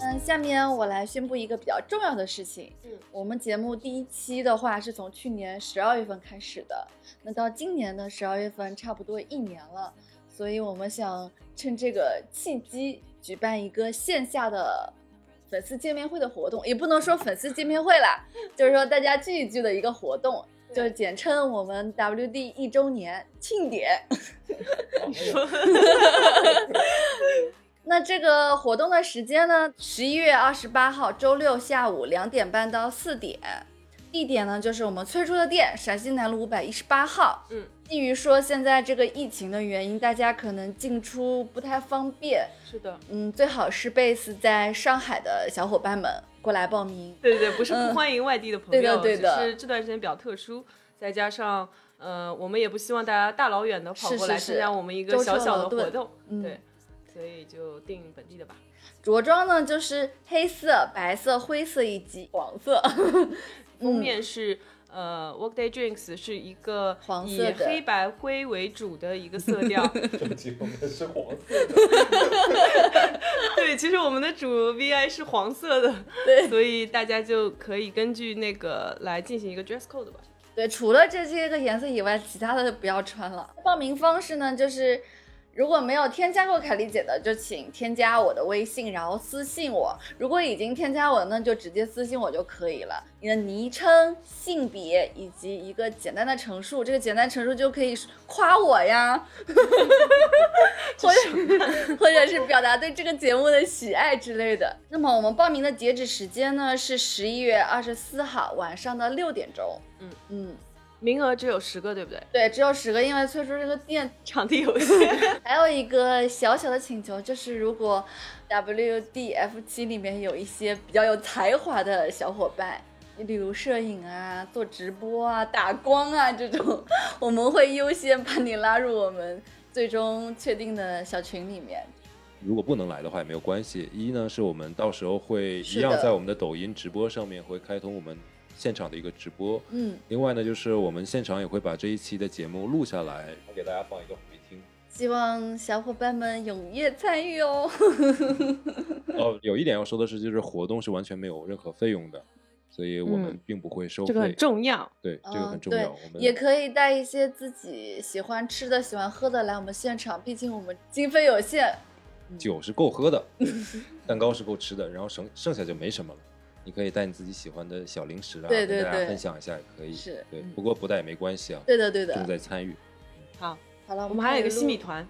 嗯，下面我来宣布一个比较重要的事情。嗯，我们节目第一期的话是从去年十二月份开始的，那到今年的十二月份差不多一年了，所以我们想趁这个契机举办一个线下的粉丝见面会的活动，也不能说粉丝见面会啦，就是说大家聚一聚的一个活动，就是简称我们 WD 一周年庆典。那这个活动的时间呢？十一月二十八号周六下午两点半到四点，地点呢就是我们崔叔的店，陕西南路五百一十八号。嗯，基于说现在这个疫情的原因，大家可能进出不太方便。是的，嗯，最好是 base 在上海的小伙伴们过来报名。对对对，不是不欢迎外地的朋友，对的对的，是这段时间比较特殊，再加上呃，我们也不希望大家大老远的跑过来参加我们一个小小的活动，对。所以就定本地的吧。着装呢，就是黑色、白色、灰色以及黄色。封面是呃，Workday Drinks 是一个以黑白灰为主的一个色调。整体封面是黄色的。对，其实我们的主 VI 是黄色的。对，所以大家就可以根据那个来进行一个 dress code 吧。对，除了这些个颜色以外，其他的就不要穿了。报名方式呢，就是。如果没有添加过凯丽姐的，就请添加我的微信，然后私信我。如果已经添加我，那就直接私信我就可以了。你的昵称、性别以及一个简单的陈述，这个简单陈述就可以夸我呀，或者或者是表达对这个节目的喜爱之类的。那么我们报名的截止时间呢是十一月二十四号晚上的六点钟。嗯嗯。名额只有十个，对不对？对，只有十个，因为翠叔这个店 场地有限。还有一个小小的请求，就是如果 WDF 七里面有一些比较有才华的小伙伴，你比如摄影啊、做直播啊、打光啊这种，我们会优先把你拉入我们最终确定的小群里面。如果不能来的话也没有关系，一呢是我们到时候会一样在我们的抖音直播上面会开通我们。现场的一个直播，嗯，另外呢，就是我们现场也会把这一期的节目录下来，给大家放一个回听。希望小伙伴们踊跃参与哦。哦，有一点要说的是，就是活动是完全没有任何费用的，所以我们并不会收费。这个很重要，对，这个很重要。我们也可以带一些自己喜欢吃的、喜欢喝的来我们现场，毕竟我们经费有限。酒是够喝的，蛋糕是够吃的，然后剩剩下就没什么了。你可以带你自己喜欢的小零食啊，跟大家分享一下也可以。是，对，不过不带也没关系啊。对的，对的。重在参与。好，好了，我们还有一个西米团。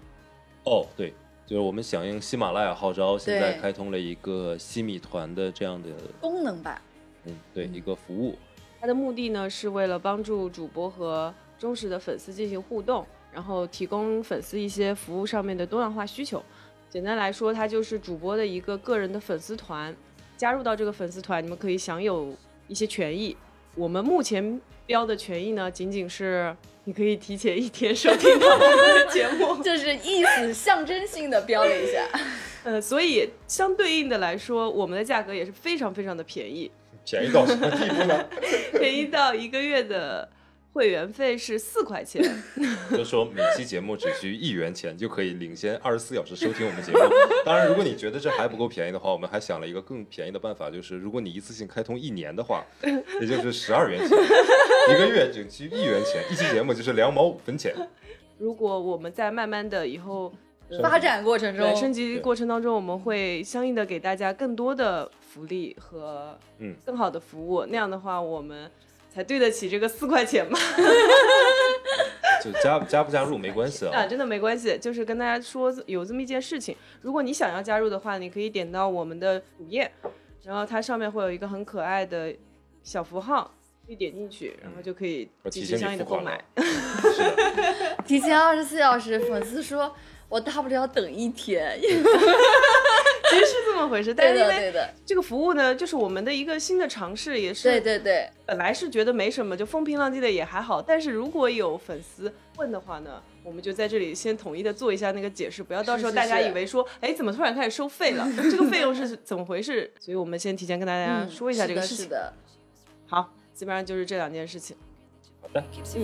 哦，对，就是我们响应喜马拉雅号召，现在开通了一个西米团的这样的功能吧。嗯，对，一个服务。它的目的呢，是为了帮助主播和忠实的粉丝进行互动，然后提供粉丝一些服务上面的多样化需求。简单来说，它就是主播的一个个人的粉丝团。加入到这个粉丝团，你们可以享有一些权益。我们目前标的权益呢，仅仅是你可以提前一天收听我们的节目，就是意思象征性的标了一下。呃，所以相对应的来说，我们的价格也是非常非常的便宜。便宜到什么地步呢？便宜到一个月的。会员费是四块钱，就说每期节目只需一元钱就可以领先二十四小时收听我们节目。当然，如果你觉得这还不够便宜的话，我们还想了一个更便宜的办法，就是如果你一次性开通一年的话，也就是十二元钱，一个月只需一元钱，一期节目就是两毛五分钱。如果我们在慢慢的以后发展过程中、升级过程当中，我们会相应的给大家更多的福利和嗯更好的服务。那样的话，我们。才对得起这个四块钱嘛，就加加不加入没关系啊，啊，真的没关系。就是跟大家说有这么一件事情，如果你想要加入的话，你可以点到我们的主页，然后它上面会有一个很可爱的小符号，可以点进去，然后就可以进行相应的购买。提前二十四小时，粉丝说我大不了等一天。其实是这么回事，但是因为这个服务呢，就是我们的一个新的尝试，也是对对对。本来是觉得没什么，就风平浪静的也还好。但是如果有粉丝问的话呢，我们就在这里先统一的做一下那个解释，不要到时候大家以为说，哎，怎么突然开始收费了？这个费用是怎么回事？所以我们先提前跟大家说一下这个事情。好，基本上就是这两件事情。好的。是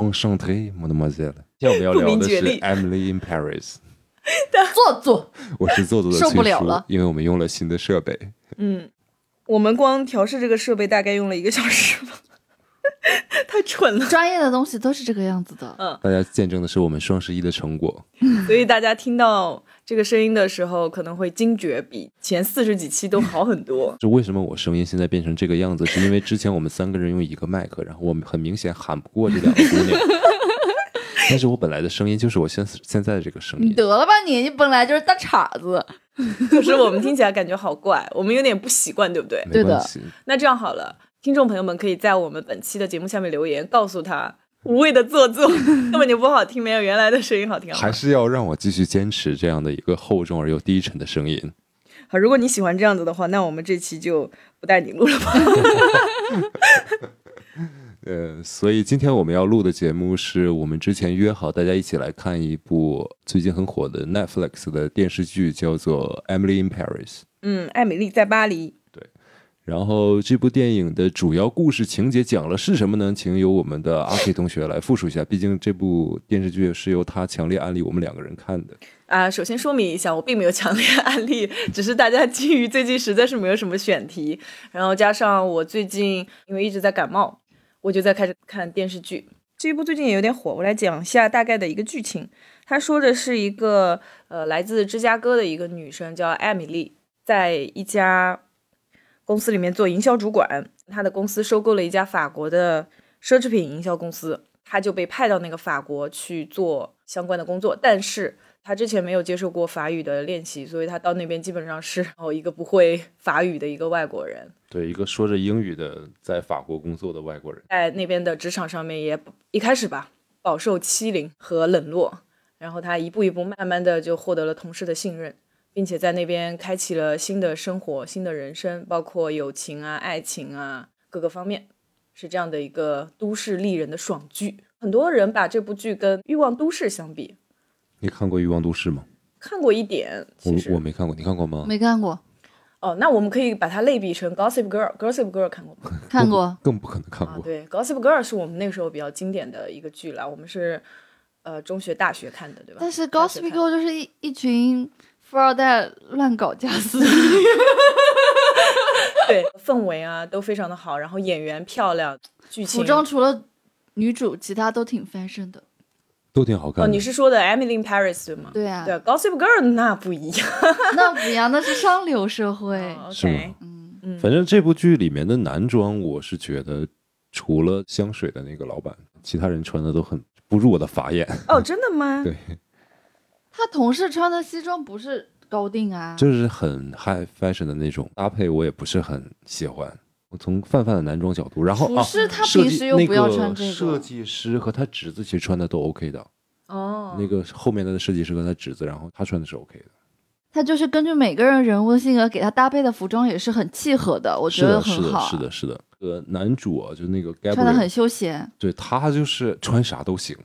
Enchanté, mademoiselle。今天我们要聊的是 Emily in Paris。坐坐，我是做作的受不了了因为我们用了新的设备。嗯，我们光调试这个设备大概用了一个小时吧，太蠢了。专业的东西都是这个样子的。嗯大家见证的是我们双十一的成果。所以大家听到这个声音的时候，可能会惊觉比前四十几期都好很多。就为什么我声音现在变成这个样子，是因为之前我们三个人用一个麦克，然后我们很明显喊不过这两个姑娘。但是我本来的声音就是我现现在的这个声音。你得了吧你，你本来就是大碴子。可是我们听起来感觉好怪，我们有点不习惯，对不对？对的没关系，那这样好了，听众朋友们可以在我们本期的节目下面留言，告诉他无谓的做作 根本就不好听，没有原来的声音好听。好还是要让我继续坚持这样的一个厚重而又低沉的声音。好，如果你喜欢这样子的话，那我们这期就不带你录了吧。呃，所以今天我们要录的节目是我们之前约好大家一起来看一部最近很火的 Netflix 的电视剧，叫做《Emily in Paris》。嗯，艾米丽在巴黎。然后这部电影的主要故事情节讲了是什么呢？请由我们的阿 K 同学来复述一下，毕竟这部电视剧是由他强烈安利我们两个人看的。啊，首先说明一下，我并没有强烈安利，只是大家基于最近实在是没有什么选题，然后加上我最近因为一直在感冒，我就在开始看电视剧。这一部最近也有点火，我来讲一下大概的一个剧情。他说的是一个呃来自芝加哥的一个女生叫艾米丽，在一家公司里面做营销主管，他的公司收购了一家法国的奢侈品营销公司，他就被派到那个法国去做相关的工作，但是。他之前没有接受过法语的练习，所以他到那边基本上是哦一个不会法语的一个外国人，对，一个说着英语的在法国工作的外国人。在那边的职场上面也一开始吧饱受欺凌和冷落，然后他一步一步慢慢的就获得了同事的信任，并且在那边开启了新的生活、新的人生，包括友情啊、爱情啊各个方面，是这样的一个都市丽人的爽剧。很多人把这部剧跟《欲望都市》相比，你看过《欲望都市》吗？看过一点，其实我我没看过，你看过吗？没看过，哦，那我们可以把它类比成 Gossip Girl。Gossip Girl 看过吗？看过。更不可能看啊，过。对，Gossip Girl 是我们那个时候比较经典的一个剧了。我们是呃中学、大学看的，对吧？但是 Gossip Girl 就是一一群富二代乱搞家私。对氛围啊都非常的好，然后演员漂亮，剧情服装除了女主，其他都挺 fashion 的。都挺好看哦，你是说的 Emily in Paris 对吗？对啊，对，Gossip Girl 那不一样。那不一样，那是上流社会。哦是吗嗯，嗯，反正这部剧里面的男装，我是觉得除了香水的那个老板，其他人穿的都很不入我的法眼。哦，真的吗？对，他同事穿的西装不是高定啊，就是很 high fashion 的那种搭配，我也不是很喜欢。我从泛泛的男装角度，然后啊，不是他平时又不要穿这个设计师和他侄子其实穿的都 OK 的。哦，那个后面的设计师和他侄子，然后他穿的是 OK 的。他就是根据每个人人物的性格给他搭配的服装也是很契合的，我觉得很好。是的，是的。呃，男主啊，就那个穿的很休闲，对他就是穿啥都行，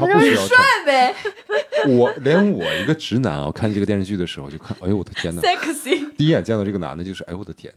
他他就是不需要穿。对呗。我连我一个直男啊，看这个电视剧的时候就看，哎呦我的天呐，sexy。第一眼见到这个男的就是，哎呦我的天，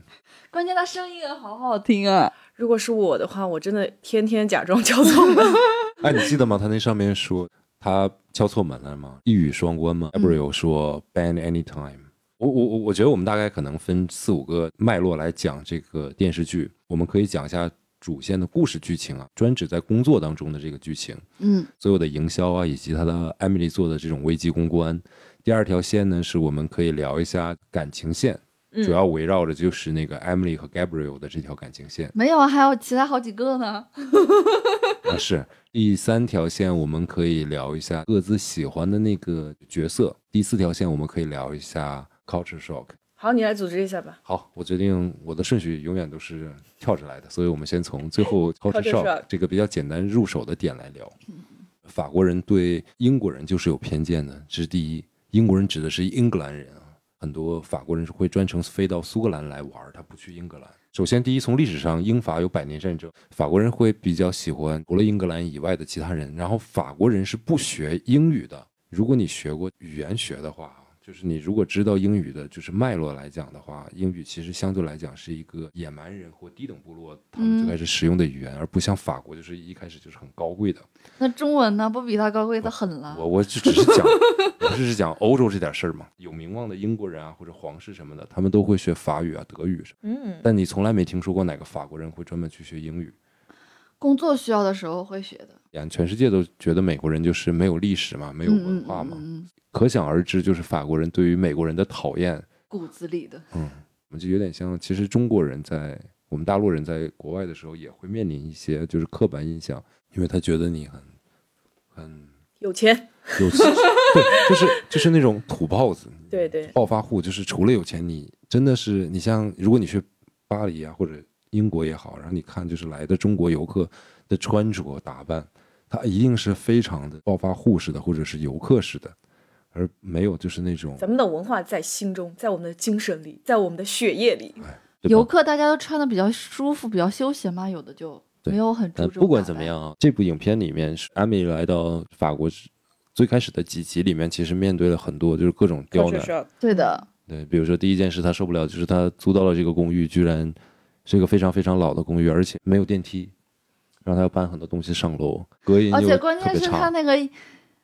关键他声音也好好听啊！如果是我的话，我真的天天假装敲错门。哎，你记得吗？他那上面说他敲错门了吗？一语双关吗？Gabriel 说 ban anytime。我我我我觉得我们大概可能分四五个脉络来讲这个电视剧，我们可以讲一下主线的故事剧情啊，专指在工作当中的这个剧情。嗯，所有的营销啊，以及他的 Emily 做的这种危机公关。第二条线呢，是我们可以聊一下感情线，主要围绕着就是那个 Emily 和 Gabriel 的这条感情线。没有啊，还有其他好几个呢。啊，是第三条线，我们可以聊一下各自喜欢的那个角色。第四条线，我们可以聊一下 culture shock。好，你来组织一下吧。好，我决定我的顺序永远都是跳着来的，所以我们先从最后 culture shock 这个比较简单入手的点来聊。法国人对英国人就是有偏见的，这是第一。英国人指的是英格兰人啊，很多法国人是会专程飞到苏格兰来玩，他不去英格兰。首先，第一，从历史上英法有百年战争，法国人会比较喜欢除了英格兰以外的其他人，然后法国人是不学英语的。如果你学过语言学的话，就是你如果知道英语的，就是脉络来讲的话，英语其实相对来讲是一个野蛮人或低等部落他们最开始使用的语言，而不像法国，就是一开始就是很高贵的。那中文呢？不比它高贵的很了。我我就只是讲，我只是讲欧洲这点事儿嘛。有名望的英国人啊，或者皇室什么的，他们都会学法语啊、德语什么。嗯，但你从来没听说过哪个法国人会专门去学英语。工作需要的时候会学的。呀，全世界都觉得美国人就是没有历史嘛，没有文化嘛，嗯嗯嗯可想而知，就是法国人对于美国人的讨厌。骨子里的。嗯，我们就有点像，其实中国人在我们大陆人在国外的时候也会面临一些就是刻板印象，因为他觉得你很很有钱，有钱，对，就是就是那种土包子，对对，暴发户，就是除了有钱，你真的是你像如果你去巴黎啊或者英国也好，然后你看就是来的中国游客的穿着打扮，他一定是非常的暴发户式的或者是游客式的，而没有就是那种咱们的文化在心中，在我们的精神里，在我们的血液里。游客大家都穿的比较舒服，比较休闲嘛，有的就没有很注重。不管怎么，样啊，这部影片里面是艾米来到法国最开始的几集里面，其实面对了很多就是各种刁难。对的，对，比如说第一件事他受不了，就是他租到了这个公寓，居然是一个非常非常老的公寓，而且没有电梯，让他要搬很多东西上楼，隔音而且关键。是他那个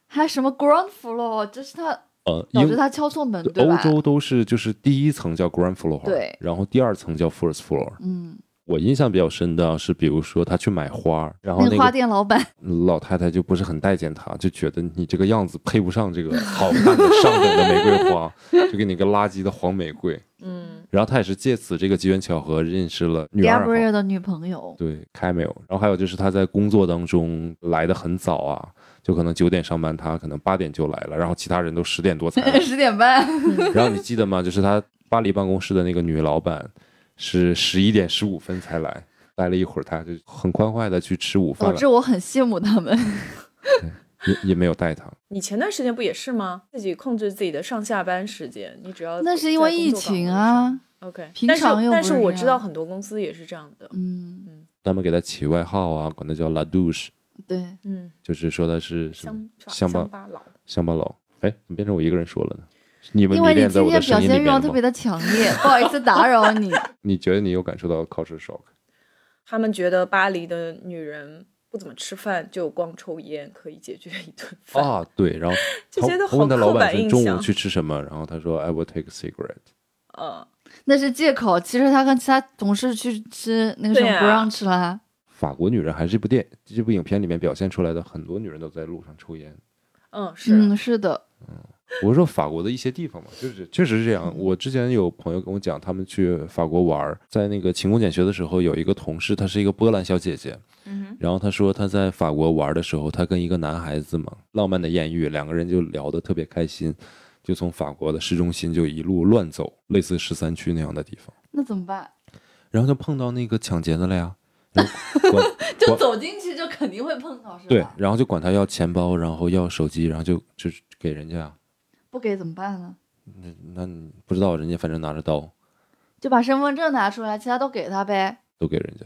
还什么 ground floor，就是他呃，英导致他敲错门，对吧？欧洲都是就是第一层叫 ground floor，对然后第二层叫 first floor。嗯，我印象比较深的是，比如说他去买花，然后那个花店老板，老太太就不是很待见他，就觉得你这个样子配不上这个好看的上等的玫瑰花，就给你个垃圾的黄玫瑰。嗯，然后他也是借此这个机缘巧合认识了女二号的女朋友，对 Camille，然后还有就是他在工作当中来的很早啊，就可能九点上班，他可能八点就来了，然后其他人都十点多才来。十点半，然后你记得吗？就是他巴黎办公室的那个女老板是十一点十五分才来，待了一会儿，他就很欢快的去吃午饭了，导致我很羡慕他们。也也没有带他。你前段时间不也是吗？自己控制自己的上下班时间，你只要那是因为疫情啊，OK，平但是常又但是我知道很多公司也是这样的。嗯嗯，他们给他起外号啊，管他叫 La Douche，对，嗯，就是说他是什么乡乡巴乡巴佬。乡巴佬。哎，怎么变成我一个人说了呢？你们因为你迷恋在我的今天表现欲望特别？的强烈，不好意思打扰你。你觉得你有感受到 culture shock？他们觉得巴黎的女人不怎么吃饭，就光抽烟可以解决一顿饭。啊，对，然后他这些都他问他好刻板老板说中午去吃什么，然后他说 I will take a cigarette。嗯，那是借口，其实他跟其他同事去吃那个什么对啊 brunch 啦。法国女人还是这部电这部影片里面表现出来的，很多女人都在路上抽烟。嗯，是，嗯，是的，我说法国的一些地方嘛，就是确实是这样。我之前有朋友跟我讲，他们去法国玩儿，在那个勤工俭学的时候，有一个同事，她是一个波兰小姐姐，嗯哼，然后她说她在法国玩的时候，她跟一个男孩子嘛，浪漫的艳遇，两个人就聊得特别开心，就从法国的市中心就一路乱走，类似十三区那样的地方，那怎么办？然后就碰到那个抢劫的了呀，就走进去就肯定会碰到，是吧？对，然后就管他要钱包，然后要手机，然后就就给人家呀。不给怎么办呢？那那你不知道，人家反正拿着刀就把身份证拿出来，其他都给他呗。都给人家，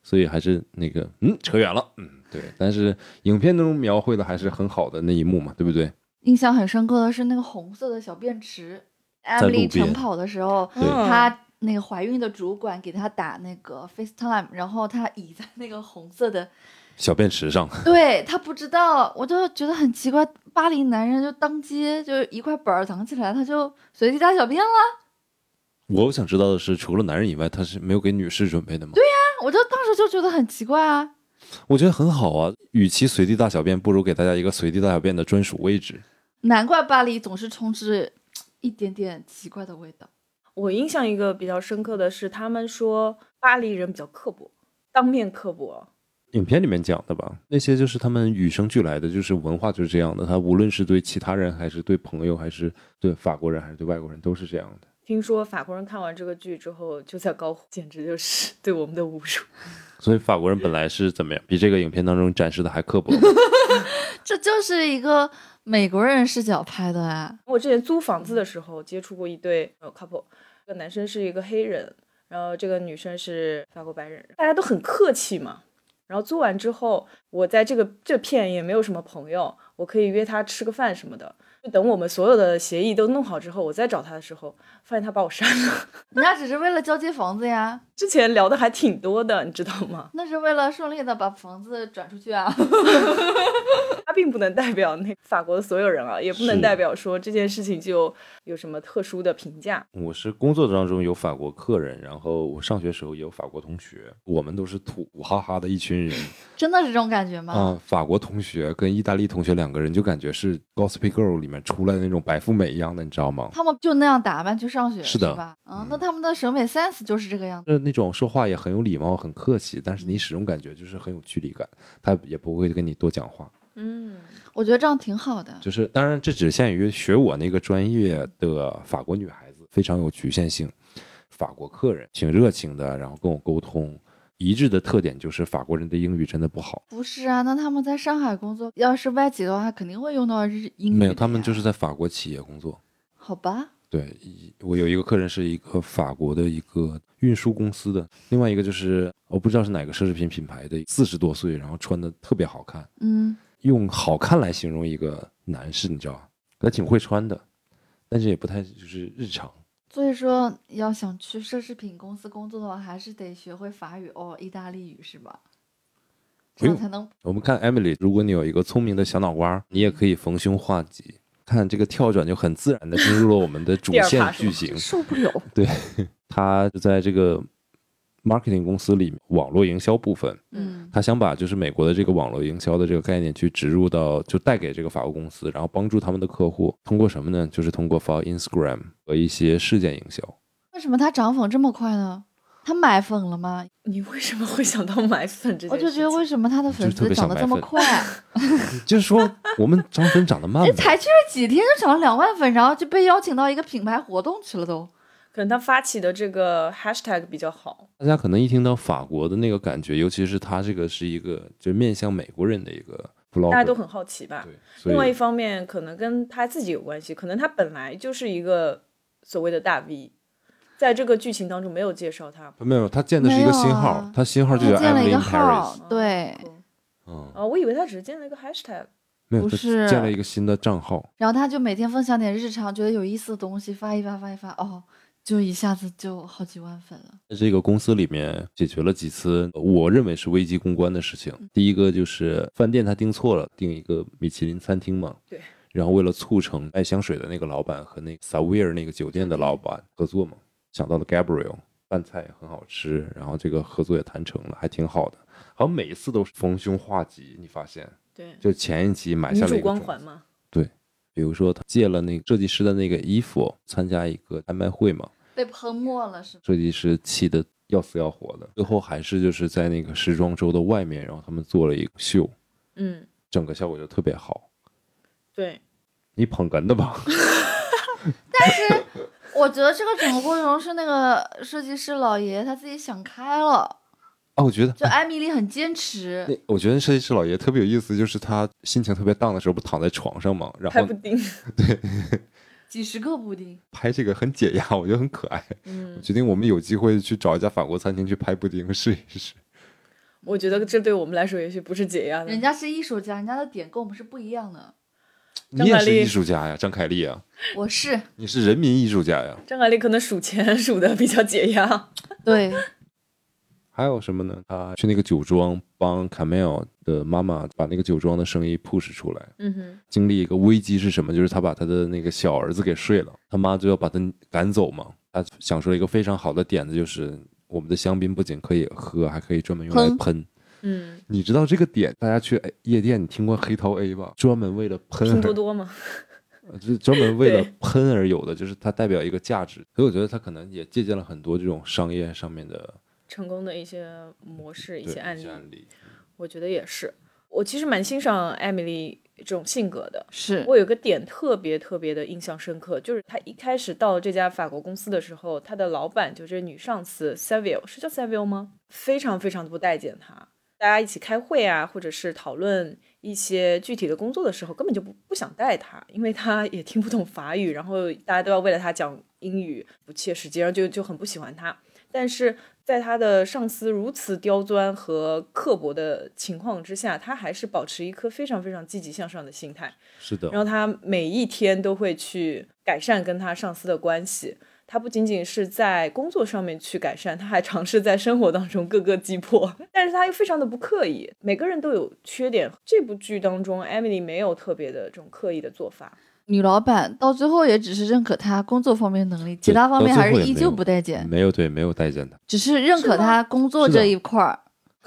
所以还是那个嗯，扯远了，嗯，对。但是影片中描绘的还是很好的那一幕嘛，对不对？印象很深刻的是那个红色的小便池路，Emily 边晨跑的时候，她那个怀孕的主管给她打那个 FaceTime，然后她倚在那个红色的，小便池上，对她不知道，我就觉得很奇怪，巴黎男人就当街就一块板儿藏起来，他就随地大小便了，我想知道的是，除了男人以外，他是没有给女士准备的吗？对呀、我就当时就觉得很奇怪啊。我觉得很好啊。与其随地大小便，不如给大家一个随地大小便的专属位置。难怪巴黎总是充斥一点点奇怪的味道。我印象一个比较深刻的是，他们说巴黎人比较刻薄，当面刻薄。影片里面讲的吧，那些就是他们与生俱来的，就是文化就是这样的。他无论是对其他人，还是对朋友，还是对法国人，还是对外国人，都是这样的。听说法国人看完这个剧之后就在高呼，简直就是 对我们的侮辱。所以法国人本来是怎么样？比这个影片当中展示的还刻薄。这就是一个美国人视角拍的啊。我之前租房子的时候接触过一对呃 couple，这个男生是一个黑人，然后这个女生是法国白人，大家都很客气嘛。然后做完之后，我在这个这片也没有什么朋友，我可以约他吃个饭什么的。就等我们所有的协议都弄好之后，我再找他的时候，发现他把我删了。人家只是为了交接房子呀，之前聊的还挺多的，你知道吗？那是为了顺利的把房子转出去啊。他并不能代表那法国的所有人啊，也不能代表说这件事情就有什么特殊的评价。我是工作当中有法国客人，然后我上学时候也有法国同学，我们都是土哈哈的一群人真的是这种感觉吗？啊。法国同学跟意大利同学两个人就感觉是《Gossip Girl》里面出来的那种白富美一样的，你知道吗？他们就那样打扮去上学是的吧？嗯，那他们的审美 sense 就是这个样子。那那种说话也很有礼貌、很客气，但是你始终感觉就是很有距离感，他也不会跟你多讲话。嗯，我觉得这样挺好的。就是当然这只限于学我那个专业的法国女孩子，非常有局限性。法国客人挺热情的，然后跟我沟通。一致的特点就是法国人的英语真的不好。不是啊，那他们在上海工作，要是外企的话，肯定会用到日英语。没有，他们就是在法国企业工作。好吧。对，我有一个客人是一个法国的一个运输公司的，另外一个就是我不知道是哪个奢侈品品牌的，四十多岁，然后穿的特别好看。嗯，用好看来形容一个男士，你知道吧？他挺会穿的，但是也不太就是日常。所以说要想去奢侈品公司工作的话，还是得学会法语哦，意大利语是吧？这样才能我们看 Emily，如果你有一个聪明的小脑瓜，你也可以逢凶化吉。看这个跳转就很自然的进入了我们的主线剧情。受不了。对，他在这个 marketing 公司里面网络营销部分，嗯他想把就是美国的这个网络营销的这个概念去植入到，就带给这个法国公司，然后帮助他们的客户通过什么呢？就是通过发 Instagram 和一些事件营销。为什么他涨粉这么快呢？他买粉了吗？你为什么会想到买粉这件事？我就觉得为什么他的粉丝涨得这么快？就是说，我们涨粉涨得慢。才去了几天就涨了两万粉，然后就被邀请到一个品牌活动去了都。可能他发起的这个 hashtag 比较好。大家可能一听到法国的那个感觉，尤其是他这个是一个就面向美国人的一个 vlog，大家都很好奇吧？对，另外一方面，可能跟他自己有关系，可能他本来就是一个所谓的大 V，在这个剧情当中没有介绍他。没有他建的是一个新号，啊他新号就叫他建了一 Emily 个 in 号 Paris，，对，嗯，啊，我以为他只是建了一个 hashtag。没有，不是建了一个新的账号，然后他就每天分享点日常，觉得有意思的东西发一发发一发，哦，就一下子就好几万粉了。在这个公司里面解决了几次我认为是危机公关的事情。第一个就是饭店他订错了，订一个米其林餐厅嘛，对。然后为了促成爱香水的那个老板和那个 Savoir 那个酒店的老板合作嘛，想到了 Gabriel，饭菜也很好吃，然后这个合作也谈成了，还挺好的。好像每一次都是逢凶化吉，你发现？对，就前一集买下了一个光环嘛。比如说他借了那个设计师的那个衣服参加一个拍卖会嘛，被喷没了是吗？设计师气得要死要活的，最后还是就是在那个时装周的外面，然后他们做了一个秀，嗯，整个效果就特别好。对，你捧哏的吧？但是我觉得这个整个过程是那个设计师老爷他自己想开了，啊，我觉得就艾米丽很坚持。那我觉得设计师老爷特别有意思，就是他心情特别荡的时候，不躺在床上嘛，然后拍布丁。几十个布丁，拍这个很解压，我觉得很可爱。嗯我，决定我们有机会去找一家法国餐厅去拍布丁试一试。我觉得这对我们来说也许不是解压的。人家是艺术家，人家的点跟我们是不一样的。你也是艺术家呀，张凯丽啊，我是你是人民艺术家呀。张凯丽可能数钱数的比较解压。对，还有什么呢？他去那个酒庄帮 Camille 的妈妈把那个酒庄的生意 push 出来。嗯哼，经历一个危机是什么？就是他把他的那个小儿子给睡了，他妈就要把他赶走嘛。他想出了一个非常好的点子，就是我们的香槟不仅可以喝，还可以专门用来喷喷。嗯，你知道这个点？大家去哎夜店，你听过黑桃 A 吧？专门为了喷多多嘛。呃就是专门为了喷而有的，就是它代表一个价值。所以我觉得他可能也借鉴了很多这种商业上面的成功的一些模式、一些案例，案例。我觉得也是。我其实蛮欣赏艾米丽这种性格的。是我有个点特别特别的印象深刻，就是她一开始到这家法国公司的时候，她的老板就是女上司 Saville，是叫 Saville 吗？非常非常的不待见她。大家一起开会啊，或者是讨论一些具体的工作的时候，根本就不不想带她，因为她也听不懂法语，然后大家都要为了她讲英语，不切实际，然后就就很不喜欢她。但是在他的上司如此刁钻和刻薄的情况之下，他还是保持一颗非常非常积极向上的心态。是的，然后他每一天都会去改善跟他上司的关系。他不仅仅是在工作上面去改善，他还尝试在生活当中各个击破，但是他又非常的不刻意。每个人都有缺点，这部剧当中，Emily 没有特别的这种刻意的做法。女老板到最后也只是认可她工作方面能力，其他方面还是依旧不待见，没有对，没有待见他，只是认可她工作这一块儿。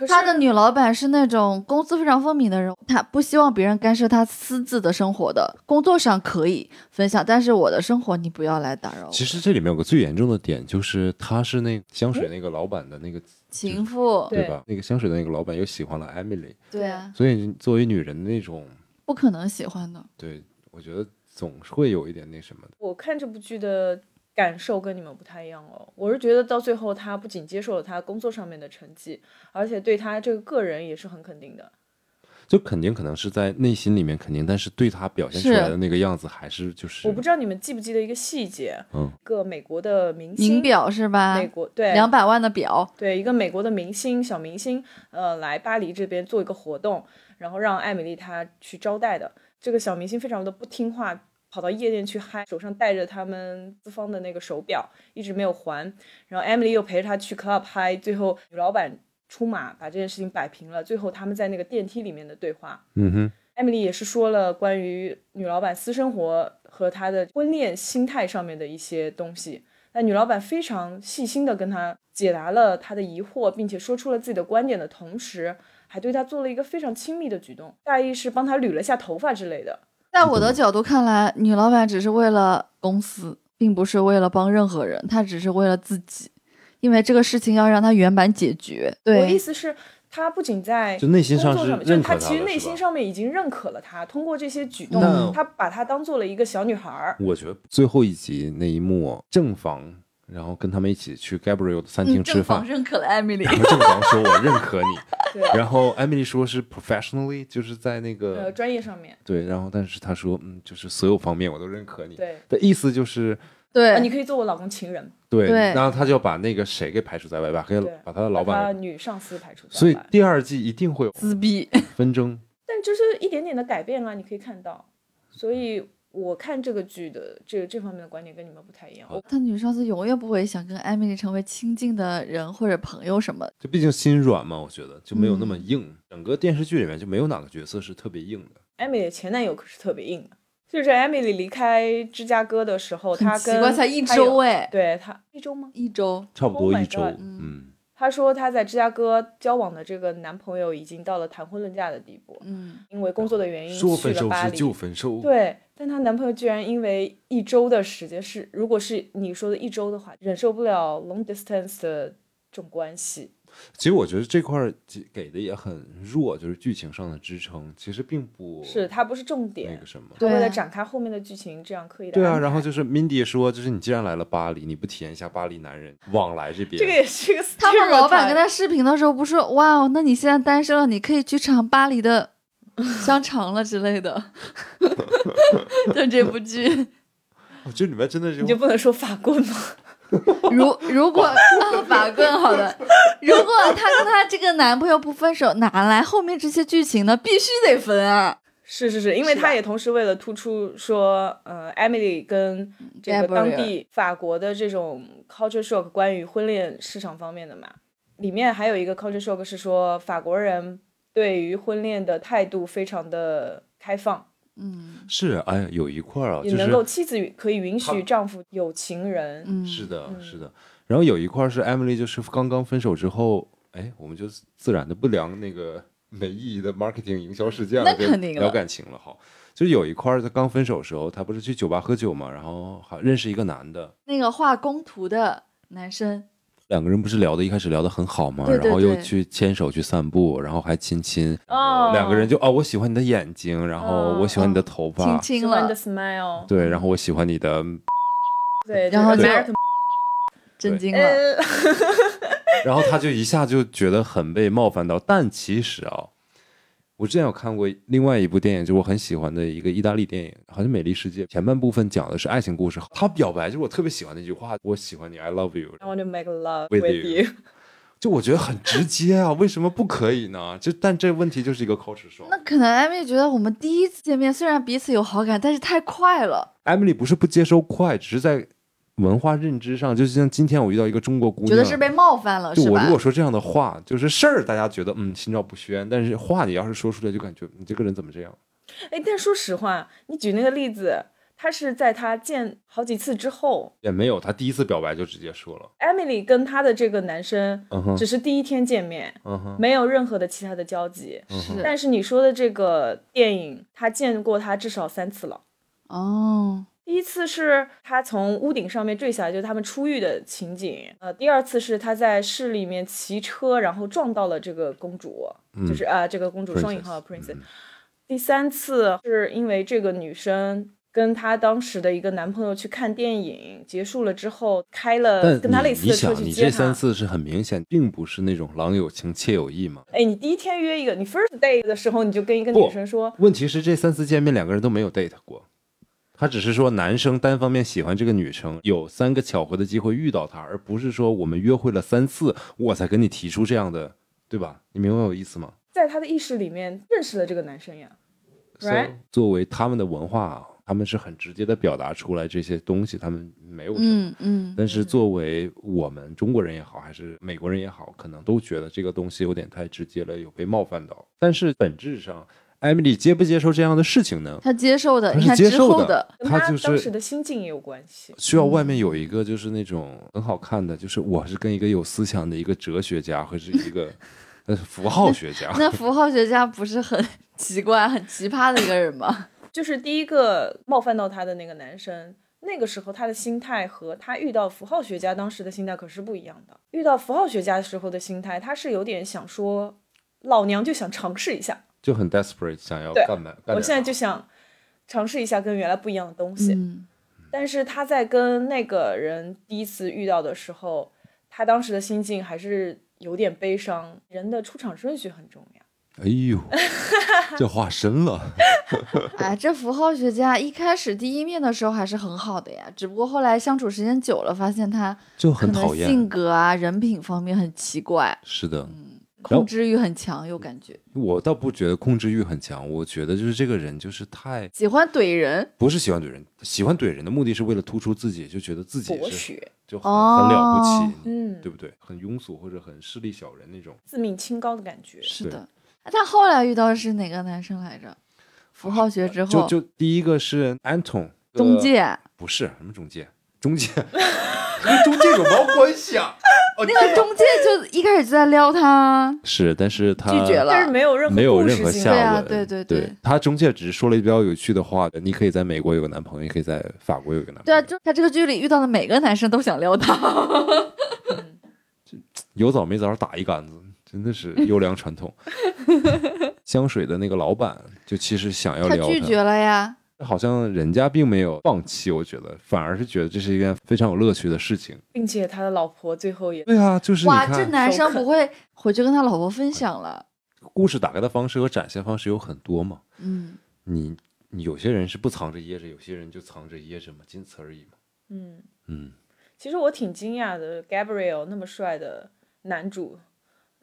他的女老板是那种公司非常分明的人，她不希望别人干涉她私自的生活的。工作上可以分享，但是我的生活你不要来打扰。其实这里面有个最严重的点，就是她是那香水那个老板的那个情妇，对吧？那个香水的那个老板又喜欢了 Emily，对啊。所以作为女人的那种，不可能喜欢的。对，我觉得总是会有一点那什么的。我看这部剧的。感受跟你们不太一样哦，我是觉得到最后他不仅接受了他工作上面的成绩，而且对他这个个人也是很肯定的。就肯定可能是在内心里面肯定，但是对他表现出来的那个样子还是就是。我不知道你们记不记得一个细节，嗯，个美国的明星名表是吧？美国对两百万的表，对一个美国的明星小明星，呃，来巴黎这边做一个活动，然后让艾米丽她去招待的。这个小明星非常的不听话。跑到夜店去嗨，手上戴着他们资方的那个手表，一直没有还。然后 Emily 又陪着他去 club 嗨，最后女老板出马把这件事情摆平了。最后他们在那个电梯里面的对话，嗯哼，Emily 也是说了关于女老板私生活和她的婚恋心态上面的一些东西。那女老板非常细心的跟他解答了他的疑惑，并且说出了自己的观点的同时，还对他做了一个非常亲密的举动，大意是帮他捋了下头发之类的。在我的角度看来，女老板只是为了公司，并不是为了帮任何人，她只是为了自己，因为这个事情要让她圆满解决。对，我意思是，她不仅在就内心上是认可她，其实内心上面已经认可了她。通过这些举动，她把她当做了一个小女孩。我觉得最后一集那一幕，正房。然后跟他们一起去 Gabriel 的餐厅吃饭，认可了 Emily。然后正房说：“我认可你。”然后 Emily 说是 professionally，就是在那个呃专业上面。对，然后但是他说：“嗯，就是所有方面我都认可你。”对的意思就是对，你可以做我老公情人。对，然后他就把那个谁给排除在外，把可以把他的老板、女上司排除在外。所以第二季一定会有撕逼纷争，但就是一点点的改变啊，你可以看到，所以。我看这个剧的这这方面的观点跟你们不太一样。他女上司永远不会想跟艾米丽成为亲近的人或者朋友什么。就毕竟心软嘛，我觉得就没有那么硬。整个电视剧里面就没有哪个角色是特别硬的。艾米丽前男友可是特别硬的，就是艾米丽离开芝加哥的时候，她跟奇怪才一周哎，对他一周吗？一周，差不多一周，嗯。她说她在芝加哥交往的这个男朋友已经到了谈婚论嫁的地步，嗯，因为工作的原因说分手是就分手，对，但她男朋友居然因为一周的时间是，如果是你说的一周的话，忍受不了 long distance 的这种关系。其实我觉得这块给的也很弱，就是剧情上的支撑，其实并不是它不是重点。那个什么，为了展开后面的剧情，这样刻意的。对啊，然后就是 Mindy 说，就是你既然来了巴黎，你不体验一下巴黎男人往来这边？这个也是个。他们老板跟他视频的时候不是哇哦，那你现在单身了，你可以去尝巴黎的香肠了之类的。就这部剧，我觉得里面真的是你就不能说法棍吗？如如果法棍好的，如果她跟她这个男朋友不分手，哪来后面这些剧情呢？必须得分啊！是是是，因为她也同时为了突出说，呃，Emily 跟这个当地法国的这种 culture shock 关于婚恋市场方面的嘛，里面还有一个 culture shock 是说法国人对于婚恋的态度非常的开放。嗯，是，哎，有一块儿啊，也能够妻子可以允许丈夫有情人。嗯，是的，是的。然后有一块是 Emily，就是刚刚分手之后，哎，我们就自然的不聊那个没意义的 marketing 营销事件了，那肯定聊感情了。好，就有一块，他刚分手的时候，他不是去酒吧喝酒嘛，然后好认识一个男的，那个画工图的男生。两个人不是聊的，一开始聊的很好嘛，然后又去牵手去散步，然后还亲亲，哦两个人就哦，我喜欢你的眼睛，然后我喜欢你的头发，亲亲了，smile，对，然后我喜欢你的，对，然后就震惊了，然后他就一下就觉得很被冒犯到，但其实啊。我之前有看过另外一部电影，就我很喜欢的一个意大利电影，好像《美丽世界》。前半部分讲的是爱情故事，他表白就是我特别喜欢的一句话：“我喜欢你，I love you。” I want to make love with you。就我觉得很直接啊，为什么不可以呢？就但这问题就是一个 culture shock。那可能艾米觉得我们第一次见面虽然彼此有好感，但是太快了，Emily 不是不接受快，只是在文化认知上，就像今天我遇到一个中国姑娘，觉得是被冒犯了，我如？果说这样的话，就是事儿，大家觉得嗯心照不宣，但是话你要是说出来，就感觉你这个人怎么这样？哎，但说实话，你举那个例子，他是在他见好几次之后也没有，他第一次表白就直接说了，，Emily 跟他的这个男生只，是第一天见面，没有任何的其他的交集。是但是你说的这个电影，他见过他至少三次了。哦，第一次是他从屋顶上面坠下来，就是他们出狱的情景。呃，第二次是他在市里面骑车，然后撞到了这个公主，就是啊、这个公主双引号 princess。第三次是因为这个女生跟她当时的一个男朋友去看电影，结束了之后开了跟她你你类似的车去接她。这三次是很明显，并不是那种郎有情妾有意嘛。哎，你第一天约一个，你 first day 的时候你就跟一个女生说，问题是这三次见面两个人都没有 date 过，他只是说男生单方面喜欢这个女生，有三个巧合的机会遇到她，而不是说我们约会了三次我才跟你提出这样的，对吧？你明白我意思吗？在他的意识里面认识了这个男生呀。Right？So，作为他们的文化，他们是很直接的表达出来这些东西，他们没有什么。嗯嗯，但是作为我们中国人也好，还是美国人也好，可能都觉得这个东西有点太直接了，有被冒犯到。但是本质上，艾米丽接不接受这样的事情呢？她接受的，他是你看之接受的后的，跟她她就是当时的心境也有关系。需要外面有一个就是那种很好看的，就是我是跟一个有思想的一个哲学家，或是一个 呃符号学家。那符号学家不是很奇怪、很奇葩的一个人吗？就是第一个冒犯到他的那个男生，那个时候他的心态和他遇到符号学家当时的心态可是不一样的。遇到符号学家时候的心态，他是有点想说，老娘就想尝试一下，就很 desperate，想要干嘛？干我现在就想尝试一下跟原来不一样的东西。嗯，但是他在跟那个人第一次遇到的时候，他当时的心境还是有点悲伤。人的出场顺序很重要。哎呦，这话深了。哎，这符号学家一开始第一面的时候还是很好的呀，只不过后来相处时间久了，发现他就很讨厌。性格啊、人品方面很奇怪，是的，控制欲很强，有感觉我倒不觉得控制欲很强，我觉得就是这个人就是太喜欢怼人。不是喜欢怼人，喜欢怼人的目的是为了突出自己，就觉得自己是博学，就很很了不起，嗯，对不对？很庸俗或者很势利小人那种。自命清高的感觉。是的，哎他后来遇到的是哪个男生来着？符号学之后，就就第一个是 Anton 中，介，呃不是什么中介，中介 跟中介有毛关系啊？哦那个中介就一开始就在撩他，是，但是他拒绝了但是没有任何没有任何下文。对啊对对对对他中介只是说了一比较有趣的话，你可以在美国有个男朋友，也可以在法国有个男朋友。对啊，就他这个剧里遇到的每个男生都想撩他。有枣没枣打一竿子，真的是优良传统。香水的那个老板就其实想要撩他拒绝了呀。好像人家并没有放弃，我觉得反而是觉得这是一件非常有乐趣的事情。并且他的老婆最后也对啊，就是哇，这，男生不会回去跟他老婆分享了？故事打开的方式和展现方式有很多嘛。嗯，你你有些人是不藏着掖着，有些人就藏着掖着嘛，仅此而已嘛。嗯，嗯，其实我挺惊讶的，Gabriel 那么帅的男主，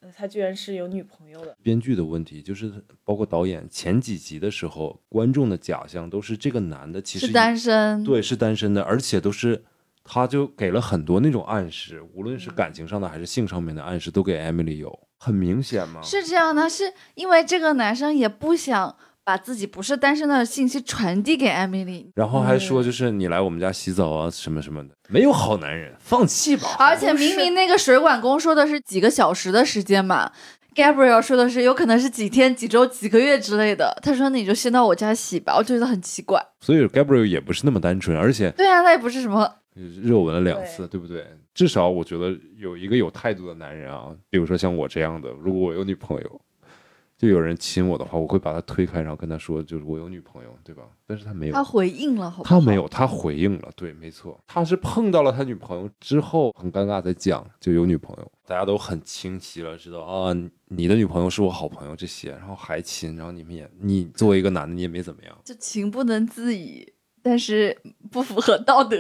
呃他居然是有女朋友的。编剧的问题就是包括导演前几集的时候，观众的假象都是这个男的其实是单身。对，是单身的，而且都是，他就给了很多那种暗示，无论是感情上的还是性上面的暗示，都给 Emily 有，很明显吗。是这样的，是因为这个男生也不想把自己不是单身的信息传递给艾米丽，然后还说就是你来我们家洗澡啊什么什么的，没有好男人，放弃吧。而且明明那个水管工说的是几个小时的时间嘛。Gabriel 说的是有可能是几天、几周、几个月之类的。他说你就先到我家洗吧，我就觉得很奇怪。所以 Gabriel 也不是那么单纯，而且对啊，他也不是什么热吻了两次，对不对？至少我觉得有一个有态度的男人啊，比如说像我这样的，如果我有女朋友，就有人亲我的话，我会把他推开，然后跟他说，就是我有女朋友，对吧？但是他没有，他回应了，好？他没有，他回应了，对，没错，他是碰到了他女朋友之后很尴尬才讲就有女朋友，大家都很清晰了，知道啊，你的女朋友是我好朋友这些，然后还亲，然后你们也，你作为一个男的，你也没怎么样，就情不能自已，但是不符合道德。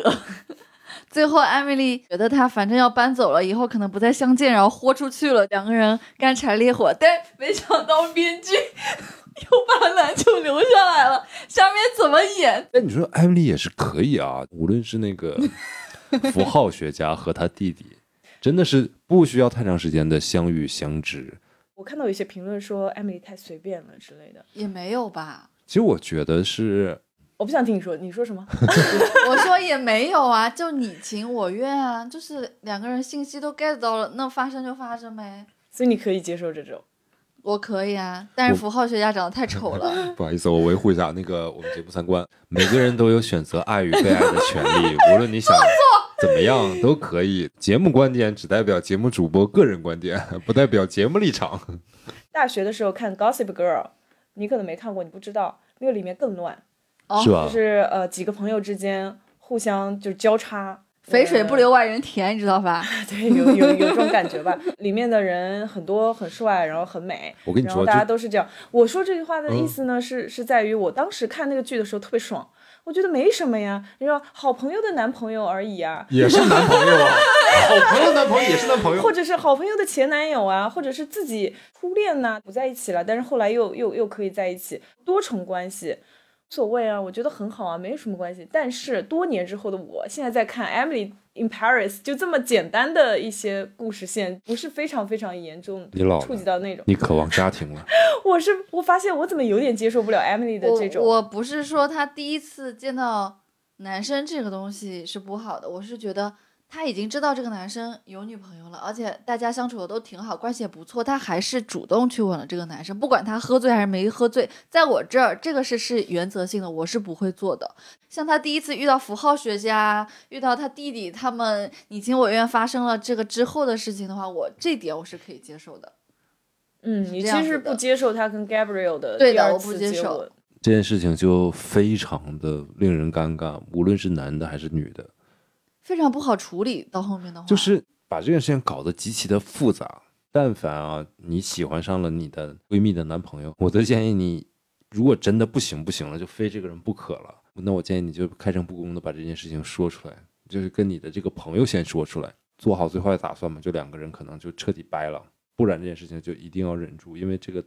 最后艾米丽觉得他反正要搬走了，以后可能不再相见，然后豁出去了，两个人干柴烈火。但没想到编剧 又把篮球留下来了，下面怎么演？哎你说艾米丽也是可以啊，无论是那个 符号学家和他弟弟，真的是不需要太长时间的相遇相知。我看到有些评论说艾米丽太随便了之类的，也没有吧。其实我觉得是，我不想听你说，你说什么？我说也没有啊，就你情我愿啊，就是两个人信息都 get 到了，那发生就发生呗。所以你可以接受这种。我可以啊，但是符号学家长得太丑了。不好意思，我维护一下那个我们节目三观，每个人都有选择爱与被爱的权利，无论你想怎么样都可以。节目观点只代表节目主播个人观点，不代表节目立场。大学的时候看《Gossip Girl》，你可能没看过，你不知道，那个里面更乱，哦是吧就是呃几个朋友之间互相就是交叉。肥水不流外人田，你知道吧？对，有有有这种感觉吧？里面的人很多很帅，然后很美，我跟你说，然后大家都是这样。我说这句话的嗯意思呢，是是在于我当时看那个剧的时候特别爽，我觉得没什么呀，你说好朋友的男朋友而已啊，也是男朋友啊，好朋友男朋友也是男朋友或。者是好朋友的前男友啊，或者是自己初恋呐、不在一起了，但是后来又又又可以在一起，多重关系。无所谓啊，我觉得很好啊，没有什么关系。但是多年之后的我，现在在看《Emily in Paris》，就这么简单的一些故事线，不是非常非常严重，你老触及到那种。你渴望家庭了，我是我发现我怎么有点接受不了 Emily 的这种。我我不是说他第一次见到男生这个东西是不好的，我是觉得他已经知道这个男生有女朋友了，而且大家相处的都挺好，关系也不错，他还是主动去吻了这个男生，不管他喝醉还是没喝醉，在我这儿这个是是原则性的，我是不会做的。像他第一次遇到符号学家，遇到他弟弟，他们你情我愿发生了这个之后的事情的话，我这点我是可以接受的。嗯，你其实不接受他跟 Gabriel 的对的我不接受这件事情就非常的令人尴尬，无论是男的还是女的，非常不好处理，到后面的话就是把这件事情搞得极其的复杂。但凡啊，你喜欢上了你的闺蜜的男朋友，我都建议你，如果真的不行不行了，就非这个人不可了，那我建议你就开诚布公的把这件事情说出来，就是跟你的这个朋友先说出来，做好最坏的打算嘛，就两个人可能就彻底掰了，不然这件事情就一定要忍住，因为这个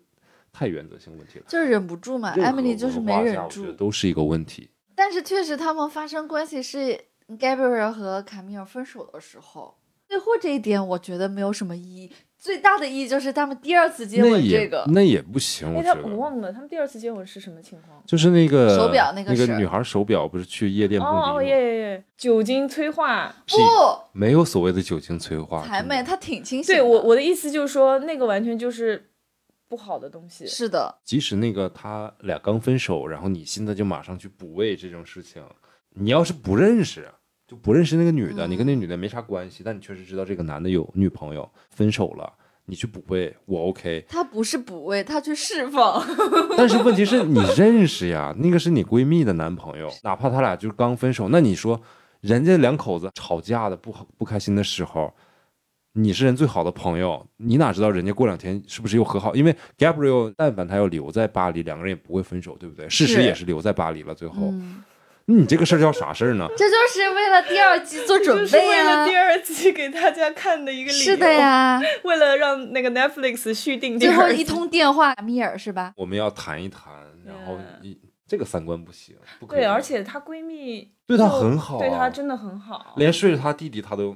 太原则性问题了。就是忍不住嘛。Emily 就是没忍住，都是一个问题。但是确实他们发生关系是 Gabriel 和卡米尔分手的时候，最后这一点我觉得没有什么意义。最大的意义就是他们第二次接吻这个，也那也不行，我哎，觉得。我忘了他们第二次接吻是什么情况。就是那个手表那那个女孩手表不是去夜店蹦迪吗？哦哦耶耶耶！酒精催化。是不没有所谓的酒精催化，才真的美，他挺清醒。对我我的意思就是说，那个完全就是不好的东西。是的，即使那个他俩刚分手，然后你现在就马上去补位这种事情，你要是不认识，就不认识那个女的，嗯你跟那女的没啥关系，但你确实知道这个男的有女朋友，分手了，你去补位，我 OK。他不是补位，他去释放。但是问题是你认识呀，那个是你闺蜜的男朋友，哪怕他俩就是刚分手，那你说人家两口子吵架的不好不开心的时候，你是人最好的朋友，你哪知道人家过两天是不是又和好？因为 Gabriel 但凡他要留在巴黎，两个人也不会分手，对不对？事实也是留在巴黎了，最后，嗯，你这个事儿叫啥事儿呢？这就是为了第二季做准备呀为了第。二季给大家看的一个理由。是的，呀，为了让那个 Netflix 续订第最后。一通电话，米尔是吧？我们要谈一谈，然后嗯一这个三观不行，不可以对，而且她闺蜜对她很好对啊她真的很好。连睡着她弟弟她都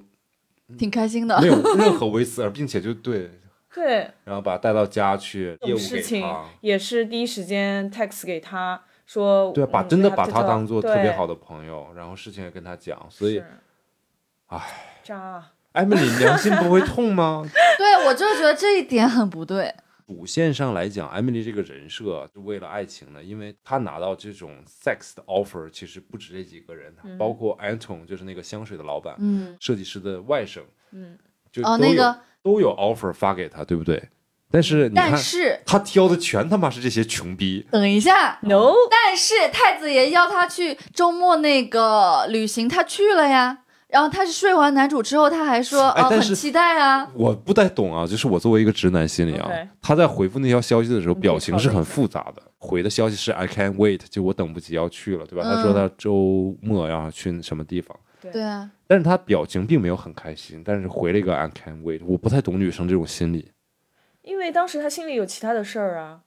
挺开心的没。有任何微词，并且就对。对，然后把她带到家去，这业务给种事情，也是第一时间 text 给她说，对啊，把嗯真的把他当做特别好的朋友，然后事情也跟他讲，所以是，唉，渣。艾米丽良心不会痛吗？对，我就觉得这一点很不对。主线上来讲，艾米丽这个人设是为了爱情的，因为她拿到这种 sex 的 offer，其实不止这几个人，包括 Anton 就是那个香水的老板，嗯，设计师的外甥，嗯，就都有、哦那个都有 offer 发给他，对不对？但是你看但，是他挑的全他妈是这些穷逼，等一下，No，但是太子爷要他去周末那个旅行，他去了呀。然后他是睡完男主之后，他还说，哦，很期待啊。我不太懂啊，就是我作为一个直男心理啊他在回复那条消息的时候，表情是很复杂的。回的消息是 I can't wait，就我等不及要去了，对吧？嗯他说他周末要去什么地方，对啊，但是他表情并没有很开心，但是回了一个 I can't wait。我不太懂女生这种心理。因为当时他心里有其他的事儿啊，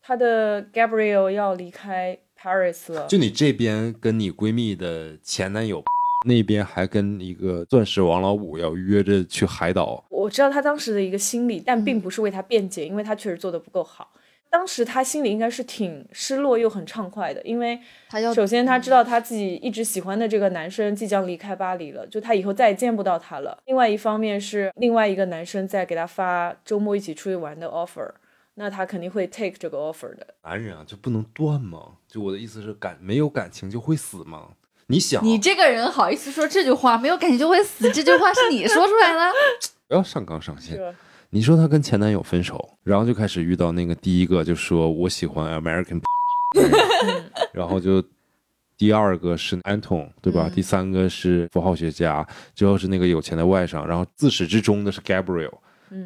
他的 Gabriel 要离开 Paris 了，就你这边跟你闺蜜的前男友，那边还跟一个钻石王老五要约着去海岛。我知道他当时的一个心理，但并不是为他辩解，因为他确实做的不够好。当时他心里应该是挺失落又很畅快的，因为首先他知道他自己一直喜欢的这个男生即将离开巴黎了，就他以后再也见不到他了。另外一方面是另外一个男生在给他发周末一起出去玩的 offer，那他肯定会 take 这个 offer 的。男人啊，就不能断吗？就我的意思是感没有感情就会死吗？你想，你这个人好意思说这句话？没有感情就会死，这句话是你说出来的？不要上纲上线？你说她跟前男友分手，然后就开始遇到那个第一个，就说我喜欢 American，然后就第二个是 Anton，对吧？嗯第三个是符号学家，最后是那个有钱的外甥，然后自始至终的是 Gabriel，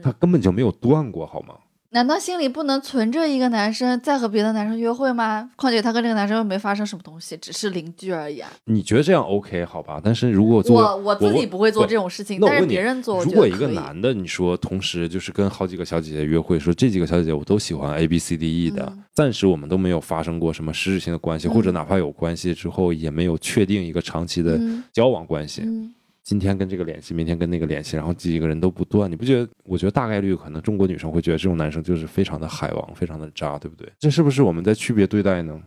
他根本就没有断过，好吗？难道心里不能存着一个男生再和别的男生约会吗？况且他跟这个男生又没发生什么东西，只是邻居而已啊。你觉得这样 OK 好吧？但是如果做我我自己不会做这种事情，但是别人做，如果一个男的，你说同时就是跟好几个小姐姐约会，说这几个小姐姐我都喜欢 A B C D E 的，嗯暂时我们都没有发生过什么实质性的关系，或者哪怕有关系之后也没有确定一个长期的嗯交往关系。嗯，今天跟这个联系，明天跟那个联系，然后几个人都不断，你不觉得？我觉得大概率可能中国女生会觉得这种男生就是非常的海王，非常的渣，对不对？这是不是我们在区别对待呢？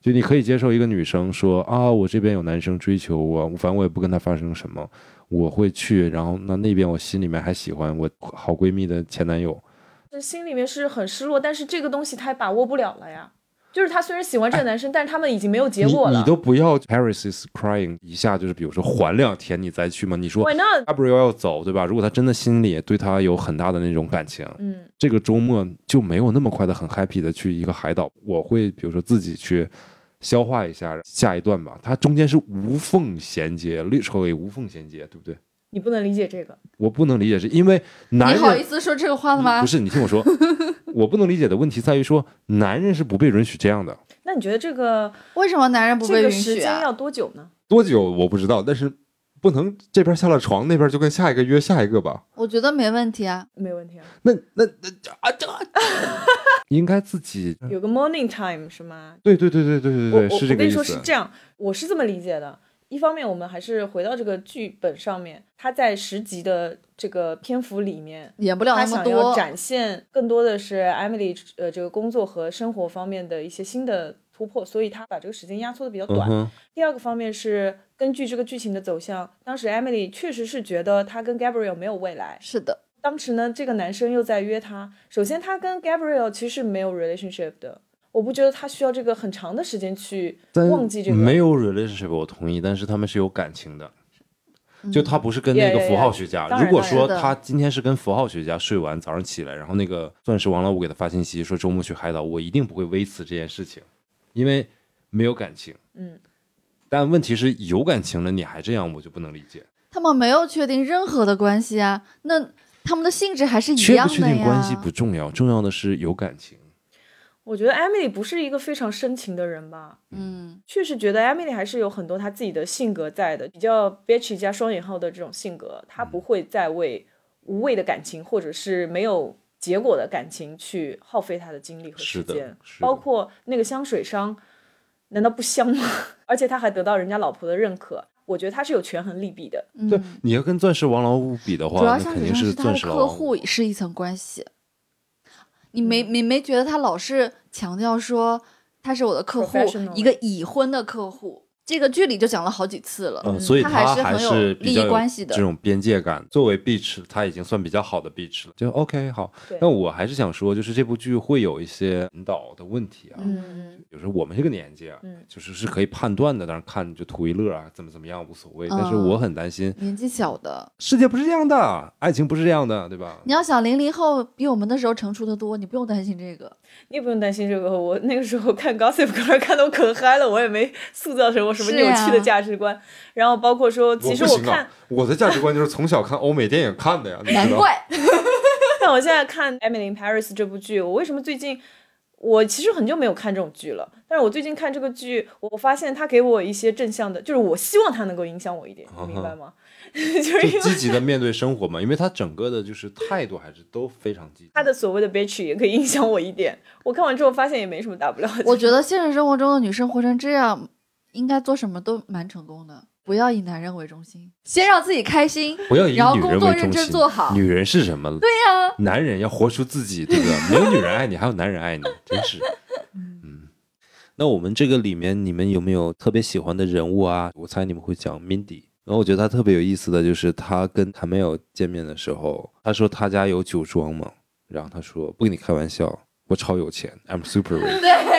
就你可以接受一个女生说啊，我这边有男生追求我，反正我也不跟他发生什么，我会去，然后那那边我心里面还喜欢我好闺蜜的前男友，这心里面是很失落，但是这个东西他也把握不了了呀。就是他虽然喜欢这个男生，但是他们已经没有结果了。你你都不要 Paris is crying 一下，就是比如说缓两天你再去吗？你说 Why not？Gabriel 要走，对吧？如果他真的心里对他有很大的那种感情，嗯，这个周末就没有那么快的很 happy 的去一个海岛，我会比如说自己去消化一下下一段吧。它中间是无缝衔接，literally 无缝衔接，对不对？你不能理解这个。我不能理解是因为男你好意思说这个话的吗？不是你听我说，我不能理解的问题在于说男人是不被允许这样的。那你觉得这个为什么男人不被允许啊？时间要多久呢？多久我不知道，但是不能这边下了床，那边就跟下一个约下一个吧？我觉得没问题啊。没问题啊，那那那啊这 应该自己有个 morning time 是吗？对对对对对对对，是这个意思我跟你说是。这样，我是这么理解的。一方面，我们还是回到这个剧本上面，他在十集的这个篇幅里面，演不了他那么多，想要展现更多的是 Emily 呃这个工作和生活方面的一些新的突破，所以他把这个时间压缩的比较短。嗯，第二个方面是根据这个剧情的走向，当时 Emily 确实是觉得她跟 Gabriel 没有未来。是的，当时呢，这个男生又在约她。首先，他跟 Gabriel 其实是没有 relationship 的，我不觉得他需要这个很长的时间去忘记这个。没有 relationship，我同意，但是他们是有感情的。就他不是跟那个符号学家，如果说他今天是跟符号学家睡完，早上起来，然后那个钻石王老五给他发信息说周末去海岛，我一定不会微词这件事情，因为没有感情。嗯，但问题是有感情了，你还这样，我就不能理解。他们没有确定任何的关系啊，那他们的性质还是一确样的呀。不确定关系不重要，重要的是有感情。我觉得 Emily 不是一个非常深情的人吧。嗯，确实觉得 Emily 还是有很多她自己的性格在的，比较 bitchy 加双引号的这种性格，她不会再为无谓的感情或者是没有结果的感情去耗费她的精力和时间，是的包括那个香水商，难道不香吗？而且他还得到人家老婆的认可，我觉得他是有权衡利弊的。对，你要跟钻石王老五比的话，主要像那肯定是他的钻石老王客户是一层关系。你没你没觉得他老是强调说他是我的客户一个已婚的客户？这个剧里就讲了好几次了。嗯，所以他还是还很有利益是比较有关系的这种边界感。作为 beach，他已经算比较好的 beach 了，就 OK 好对。但我还是想说，就是这部剧会有一些引导的问题啊。嗯，有时候我们这个年纪啊，嗯就是是可以判断的，但是看就图一乐啊，怎么怎么样无所谓。但是嗯我很担心，年纪小的，世界不是这样的，爱情不是这样的，对吧？你要想零零后比我们那时候成熟的多，你不用担心这个。你也不用担心这个。我那个时候看 Gossip Girl 看到可嗨了，我也没塑造成我什么是扭曲的啊价值观。然后包括说，其实我看，我的价值观就是从小看欧美电影看的呀，难怪，但我现在看《Emily in Paris》这部剧，我为什么最近我其实很久没有看这种剧了，但是我最近看这个剧，我我发现它给我一些正向的，就是我希望它能够影响我一点，你明白吗？就是因为积极的面对生活嘛，因为他整个的就是态度还是都非常积极。他的所谓的 bitch 也可以影响我一点。我看完之后发现也没什么大不了的。我觉得现实生活中的女生活成这样，应该做什么都蛮成功的。不要以男人为中心，先让自己开心，不要以然后女人工作认真为中心，做好。女人是什么？对呀、男人要活出自己，对不对？没有女人爱你，还有男人爱你，真是。嗯，那我们这个里面，你们有没有特别喜欢的人物啊？我猜你们会讲 Mindy。然后我觉得他特别有意思的就是，他跟谭梅尔见面的时候，他说他家有酒庄嘛，然后他说不跟你开玩笑，我超有钱，I'm super rich。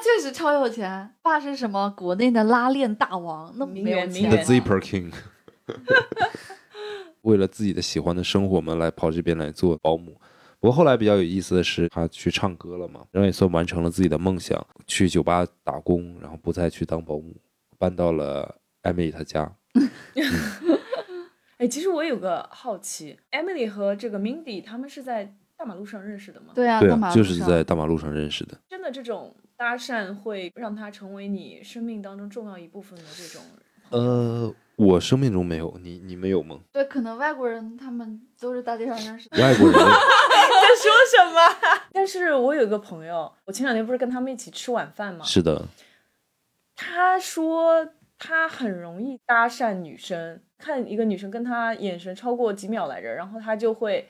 他确实超有钱，爸是什么国内的拉链大王，那么没有名媛 The Zipper King。为了自己的喜欢的生活嘛，来跑这边来做保姆。不过后来比较有意思的是，他去唱歌了嘛，然后也算完成了自己的梦想，去酒吧打工，然后不再去当保姆，搬到了艾米丽她家。哎，其实我有个好奇，Emily 和这个 Mindy 他们是在大马路上认识的吗？对啊，对啊，就是在大马路上认识的。真的这种搭讪会让他成为你生命当中重要一部分的这种。呃，我生命中没有，你你们有吗？对，可能外国人他们都是大街上认识的。外国人 在说什么？但是我有一个朋友，我前两天不是跟他们一起吃晚饭吗？是的，他说他很容易搭讪女生，看一个女生跟他眼神超过几秒来着，然后他就会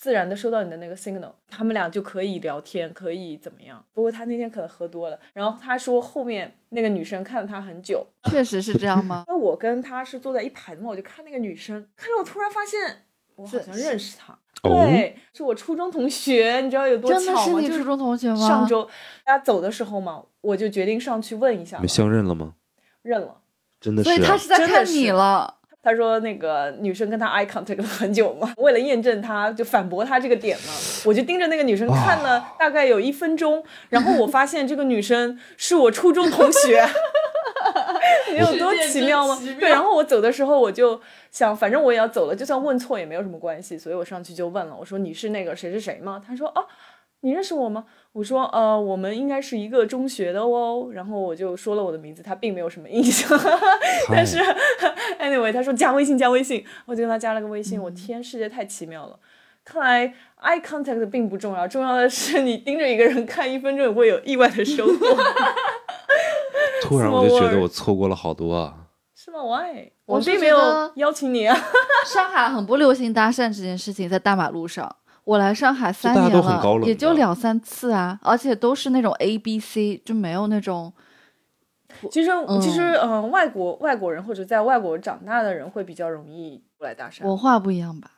自然的收到你的那个 signal，他们俩就可以聊天，可以怎么样。不过他那天可能喝多了，然后他说后面那个女生看了他很久，确实是这样吗？那我跟他是坐在一排的嘛，我就看那个女生，看着我突然发现我好像认识她。哦对，是我初中同学，你知道有多真的巧吗？就是是你初中同学吗？上周大家走的时候嘛，我就决定上去问一下嘛你们，相认了吗？认了。真的是、啊所以他，是在看你了。他说那个女生跟他 eye contact 了很久嘛，为了验证他，就反驳他这个点嘛，我就盯着那个女生看了大概有一分钟，然后我发现这个女生是我初中同学，你有多奇妙吗？对，然后我走的时候我就想，反正我也要走了，就算问错也没有什么关系，所以我上去就问了，我说你是那个谁是谁吗？他说哦。你认识我吗？我说呃，我们应该是一个中学的哦。然后我就说了我的名字，他并没有什么印象。但是 anyway，他说加微信加微信，我就跟他加了个微信。我天，世界太奇妙了！看来 eye contact 并不重要，重要的是你盯着一个人看一分钟，也会有意外的收获，突然我就觉得我错过了好多啊。是吗？Why？我并没有邀请你啊。上海很不流行搭讪这件事情，在大马路上。我来上海三年都很高冷也就两三次啊，而且都是那种 A B C，就没有那种其实，其实，嗯嗯、外国外国人或者在外国长大的人会比较容易过来搭讪。文化不一样吧。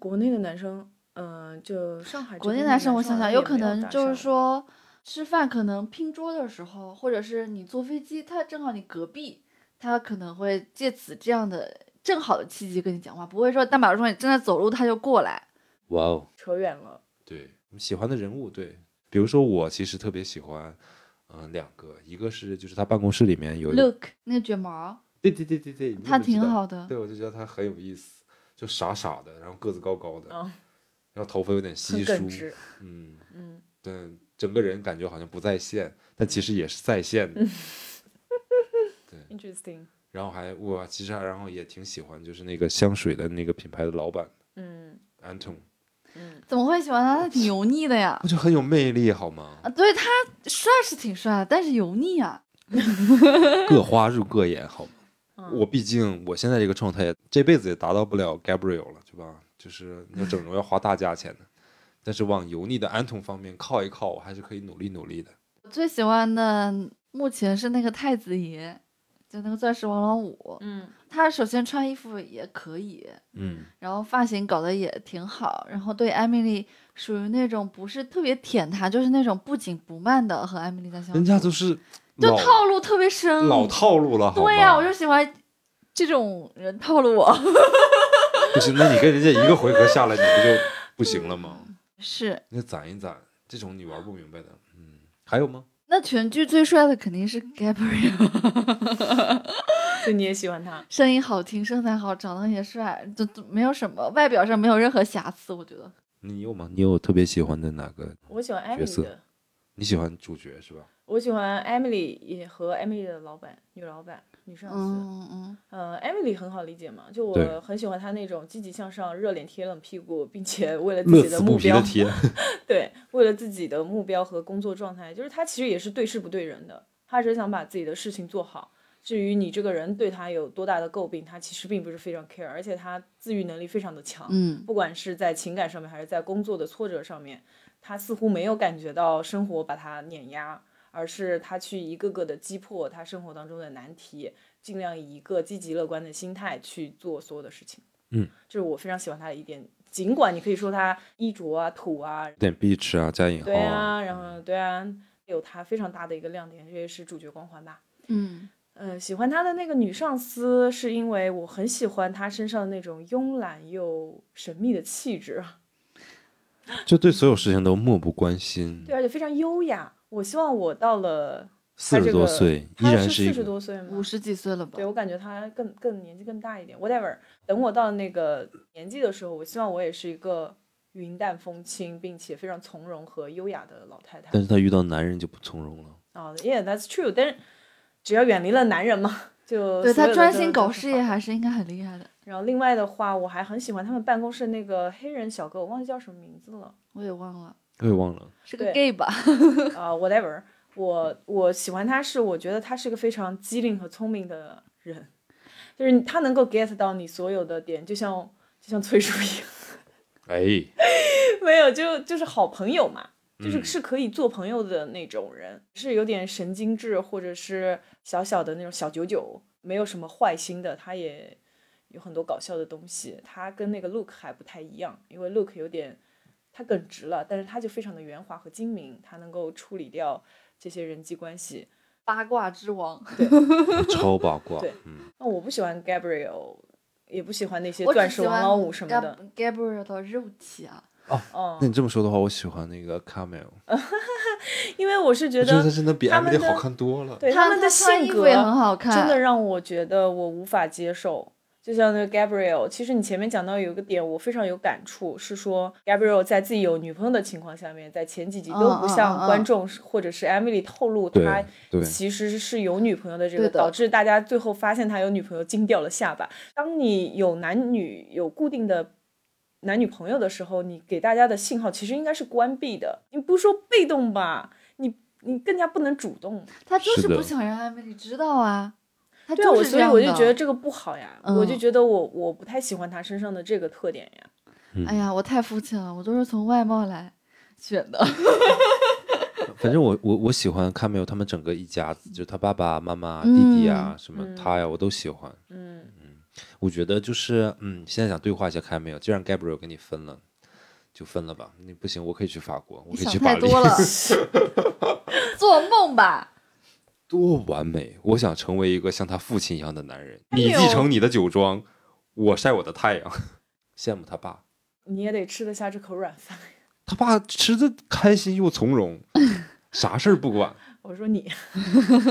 国内的男生，嗯、就上海国内男生，我想想，有可能就是，说吃饭可能拼桌的时候，或者是你坐飞机，他正好你隔壁，他可能会借此这样的正好的契机跟你讲话，不会说大马路上你正在走路他就过来。哇哦，扯远了。对，喜欢的人物，对，比如说我其实特别喜欢，嗯、两个，一个是就是他办公室里面有，Look，那个卷毛，对对对对对，他挺好的。对，我就觉得他很有意思，就傻傻的，然后个子高高的，嗯。然后头发有点稀疏，嗯，嗯，对，整个人感觉好像不在线，但其实也是在线的。interesting，然后还我其实还然后也挺喜欢，就是那个香水的那个品牌的老板嗯 Anton，嗯，怎么会喜欢他？他挺油腻的呀我。就很有魅力，好吗？啊，对他帅是挺帅的，但是油腻啊。各花入各眼，好吗？嗯我毕竟我现在这个状态，这辈子也达到不了 Gabriel 了，对吧？就是你要整容要花大价钱的，但是往油腻的安童方面靠一靠，我还是可以努力努力的。我最喜欢的目前是那个太子爷，就那个钻石王老五。嗯，他首先穿衣服也可以，嗯，然后发型搞得也挺好，然后对艾米丽属于那种不是特别舔她，就是那种不紧不慢的和艾米丽在相处。人家都是就套路特别深，老套路了，对呀、吗我就喜欢这种人套路我。不行，那你跟人家一个回合下来，你不就不行了吗？是，那攒一攒，这种你玩不明白的。嗯，还有吗？那全剧最帅的肯定是 Gabriel，所以你也喜欢他？声音好听，身材好，长得也帅，都都没有什么外表上没有任何瑕疵，我觉得。你有吗？你有特别喜欢的哪个？我喜欢角色 Emily 的，你喜欢主角是吧？我喜欢 Emily 也和 Emily 的老板女老板女上司。嗯嗯呃，Emily 很好理解嘛，就我很喜欢她那种积极向上、热脸贴冷屁股，并且 为了自己的目标，贴。对，为了自己的目标和工作状态，就是她其实也是对事不对人的，她只是想把自己的事情做好。至于你这个人对她有多大的诟病，她其实并不是非常 care，而且她自愈能力非常的强。嗯不管是在情感上面还是在工作的挫折上面，他似乎没有感觉到生活把他碾压，而是他去一个个的击破他生活当中的难题，尽量以一个积极乐观的心态去做所有的事情。嗯，这是我非常喜欢他的一点。尽管你可以说他衣着啊、土啊，有点 bitch 啊，加引号对啊，然后对啊，有他非常大的一个亮点，这也是主角光环吧。嗯呃，喜欢他的那个女上司，是因为我很喜欢她身上的那种慵懒又神秘的气质。就对所有事情都漠不关心。对，而且非常优雅。我希望我到了四十多岁依然是四十多岁吗？五十几岁了吧对，？我感觉他更更年纪更大一点。Whatever，等我到那个年纪的时候，我希望我也是一个云淡风轻，并且非常从容和优雅的老太太。但是她遇到男人就不从容了。啊、y e a h that's true。但是只要远离了男人嘛，就对他专心搞事业还是应该很厉害的。然后另外的话，我还很喜欢他们办公室那个黑人小哥，我忘记叫什么名字了。我也忘了，我也忘了，是个 gay 吧？啊、w h a t e v e r 我我喜欢他是，我觉得他是个非常机灵和聪明的人，就是他能够 get 到你所有的点，就像就像崔叔一样，哎，没有就就是好朋友嘛，就是嗯。是可以做朋友的那种人，是有点神经质或者是小小的那种小九九，没有什么坏心的，他也有很多搞笑的东西，他跟那个 Look 还不太一样，因为 Look 有点他耿直了，但是他就非常的圆滑和精明，他能够处理掉这些人际关系。八卦之王，对 超八卦对。嗯，那我不喜欢 Gabriel，也不喜欢那些钻石王老五什么的。Gab- Gabriel 的肉体啊，哦那，你这么说的话，我喜欢那个 Camel，因为我是觉我觉得他得真的比他们 Emily 好看多了。对他们的性格也很好看，真的让我觉得我无法接受。就像那个 Gabriel，其实你前面讲到有一个点，我非常有感触，是说 Gabriel 在自己有女朋友的情况下面，在前几集都不向观众或者是 Emily 透露他其实是有女朋友的这个，导致大家最后发现他有女朋友，惊掉了下巴。当你有男女有固定的男女朋友的时候，你给大家的信号其实应该是关闭的，你不是说被动吧，你你更加不能主动。他就是不想让艾米丽知道啊。他对啊，我所以就是这样的我就觉得这个不好呀，我就嗯觉得我我不太喜欢他身上的这个特点呀。哎呀，我太肤浅了，我都是从外貌来选的。反正我我我喜欢 Camel 他们整个一家子，就他爸爸妈妈、嗯弟弟啊，什么嗯他呀，我都喜欢。嗯，我觉得就是，嗯，现在想对话一下 Camel，既然 Gabriel 跟你分了，就分了吧。你不行，我可以去法国，我可以去巴黎，太多了 做梦吧！多完美！我想成为一个像他父亲一样的男人。你继承你的酒庄，我晒我的太阳。羡慕他爸，你也得吃得下这口软饭。他爸吃的开心又从容，啥事儿不管。我说你，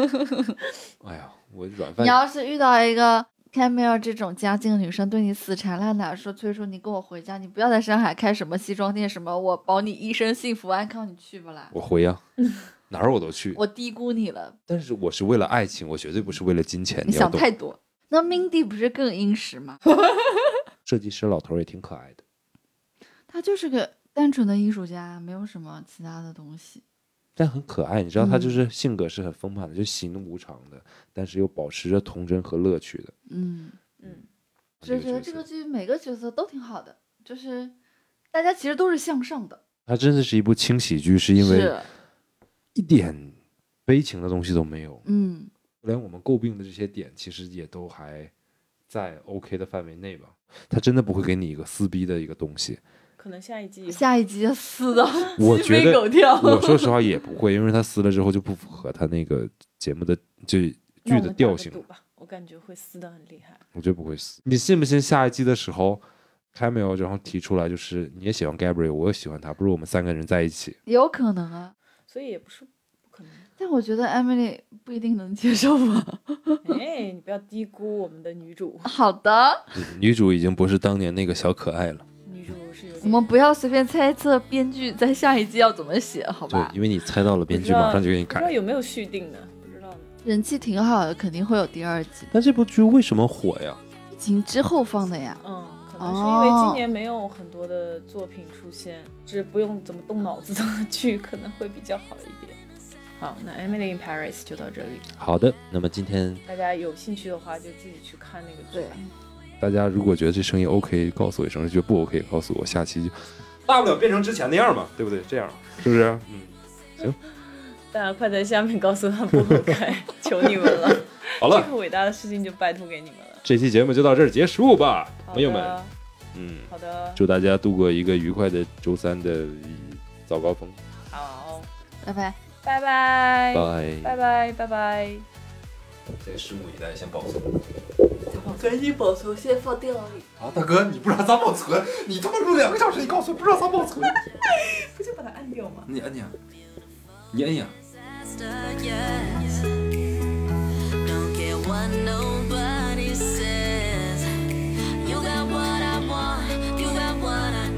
哎呀，我软饭你要是遇到一个 Camille 这种家境的女生，对你死缠烂打，说崔叔你跟我回家，你不要在上海开什么西装店，什么我保你一生幸福安康，你去不来？我回呀、哪儿我都去。我低估你了，但是我是为了爱情，我绝对不是为了金钱。你想太多。那 Mindy 不是更殷实吗？设计师老头儿也挺可爱的，他就是个单纯的艺术家，没有什么其他的东西。但很可爱。你知道他就嗯是性格是很丰满的，就喜怒无常的，但是又保持着童真和乐趣的。嗯，嗯，只是觉得这个剧每个角色都挺好的，就是大家其实都是向上的，它真的是一部轻喜剧，是因为是一点悲情的东西都没有，嗯，连我们诟病的这些点，其实也都还在 OK 的范围内吧。他真的不会给你一个撕逼的一个东西。可能下一季下一集撕的 我觉得狗跳。我说实话也不会，因为他撕了之后就不符合他那个节目的就剧的调性，赌吧，我感觉会撕的很厉害。我觉得不会撕。你信不信下一季的时候，Camille 然后提出来就是你也喜欢 Gabriel，我也喜欢他，不如我们三个人在一起。有可能啊，所以也不是不可能。但我觉得 Emily 不一定能接受吧。哎，你不要低估我们的女主，好的，女主已经不是当年那个小可爱了。女主是有。我们不要随便猜测编剧在下一季要怎么写，好吧，？对因为你猜到了，编剧马上就给你改。不知道有没有续订的，不知道。人气挺好的，肯定会有第二季。但这部剧为什么火呀？疫情之后放的呀，嗯，是因为今年没有很多的作品出现，这不用怎么动脑子的 剧可能会比较好一点。好，那《Emily in Paris》就到这里，好的，那么今天大家有兴趣的话就自己去看那个剧。对，大家如果觉得这声音 OK，告诉我一声；觉得不 OK，告诉我。下期就大不了变成之前那样嘛，对不对？这样 是不是？嗯，行 大家快在下面告诉他不 OK，，求你们了，好了，这个伟大的事情就拜托给你们了。这期节目就到这儿结束吧，朋友们。嗯，好的，祝大家度过一个愉快的周三的早高峰。好，拜拜。拜拜，拜。拜拜，拜拜。先拭目以待，先保存。赶紧保存，先放电脑里。啊，大哥，你不知道咋保存？你他妈录两个小时，你告诉我不知道咋保存？不就把它按掉吗？你按呀，你按呀。You got what I want, you got what I